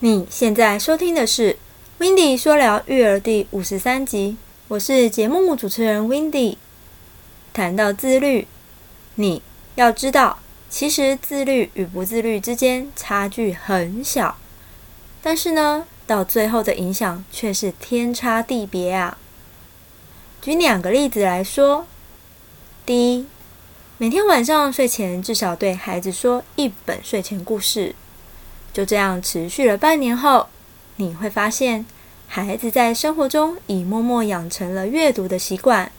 你现在收听的是《w i n d y 说聊育儿》第五十三集，我是节目主持人 w i n d y 谈到自律，你要知道，其实自律与不自律之间差距很小，但是呢，到最后的影响却是天差地别啊。举两个例子来说，第一。每天晚上睡前至少对孩子说一本睡前故事，就这样持续了半年后，你会发现孩子在生活中已默默养成了阅读的习惯。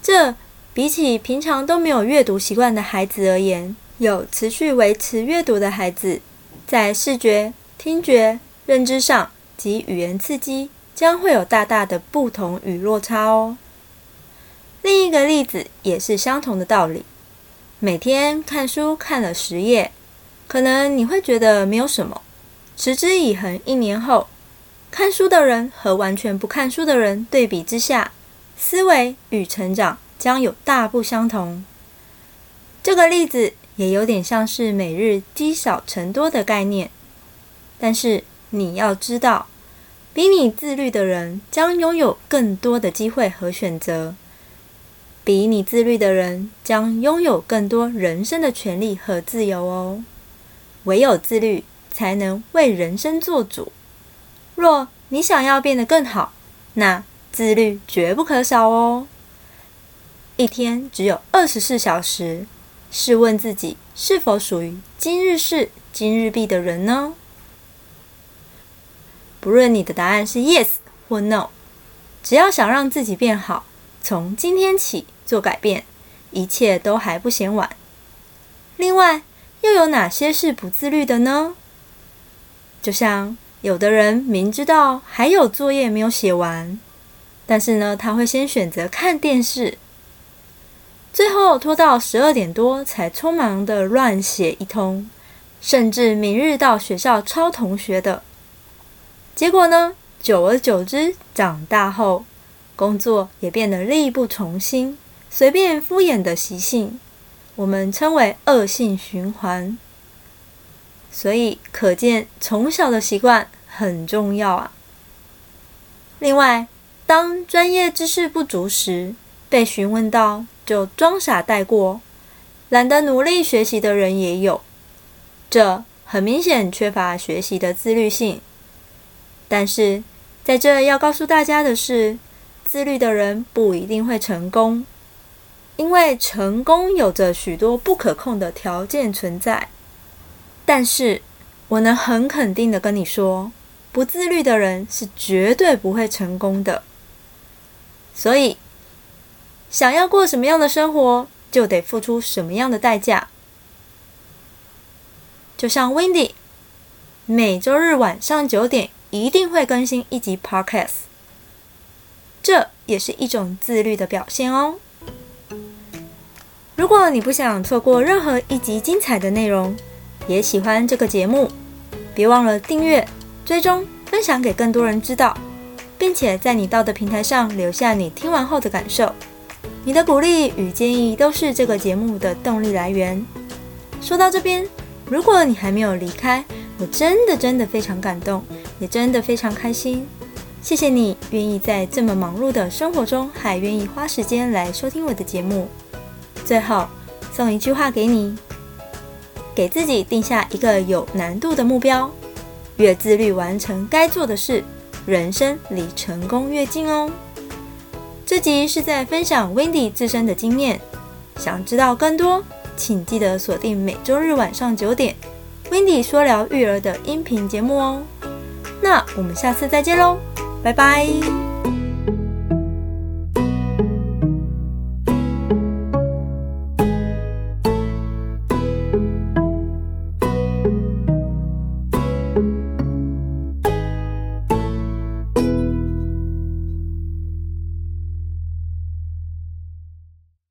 这比起平常都没有阅读习惯的孩子而言，有持续维持阅读的孩子，在视觉、听觉、认知上及语言刺激将会有大大的不同与落差哦。另一个例子也是相同的道理。每天看书看了十页，可能你会觉得没有什么。持之以恒一年后，看书的人和完全不看书的人对比之下，思维与成长将有大不相同。这个例子也有点像是每日积少成多的概念，但是你要知道，比你自律的人将拥有更多的机会和选择。比你自律的人将拥有更多人生的权利和自由哦。唯有自律，才能为人生做主。若你想要变得更好，那自律绝不可少哦。一天只有二十四小时，试问自己是否属于今日事今日毕的人呢？不论你的答案是 yes 或 no，只要想让自己变好，从今天起。做改变，一切都还不嫌晚。另外，又有哪些是不自律的呢？就像有的人明知道还有作业没有写完，但是呢，他会先选择看电视，最后拖到十二点多才匆忙的乱写一通，甚至明日到学校抄同学的。结果呢，久而久之，长大后工作也变得力不从心。随便敷衍的习性，我们称为恶性循环。所以可见，从小的习惯很重要啊。另外，当专业知识不足时，被询问到就装傻带过，懒得努力学习的人也有。这很明显缺乏学习的自律性。但是，在这要告诉大家的是，自律的人不一定会成功。因为成功有着许多不可控的条件存在，但是我能很肯定的跟你说，不自律的人是绝对不会成功的。所以，想要过什么样的生活，就得付出什么样的代价。就像 w i n d y 每周日晚上九点一定会更新一集 Podcast，这也是一种自律的表现哦。如果你不想错过任何一集精彩的内容，也喜欢这个节目，别忘了订阅、追踪、分享给更多人知道，并且在你到的平台上留下你听完后的感受。你的鼓励与建议都是这个节目的动力来源。说到这边，如果你还没有离开，我真的真的非常感动，也真的非常开心。谢谢你愿意在这么忙碌的生活中，还愿意花时间来收听我的节目。最后送一句话给你：给自己定下一个有难度的目标，越自律完成该做的事，人生离成功越近哦。这集是在分享 Wendy 自身的经验，想知道更多，请记得锁定每周日晚上九点 Wendy 说聊育儿的音频节目哦。那我们下次再见喽，拜拜。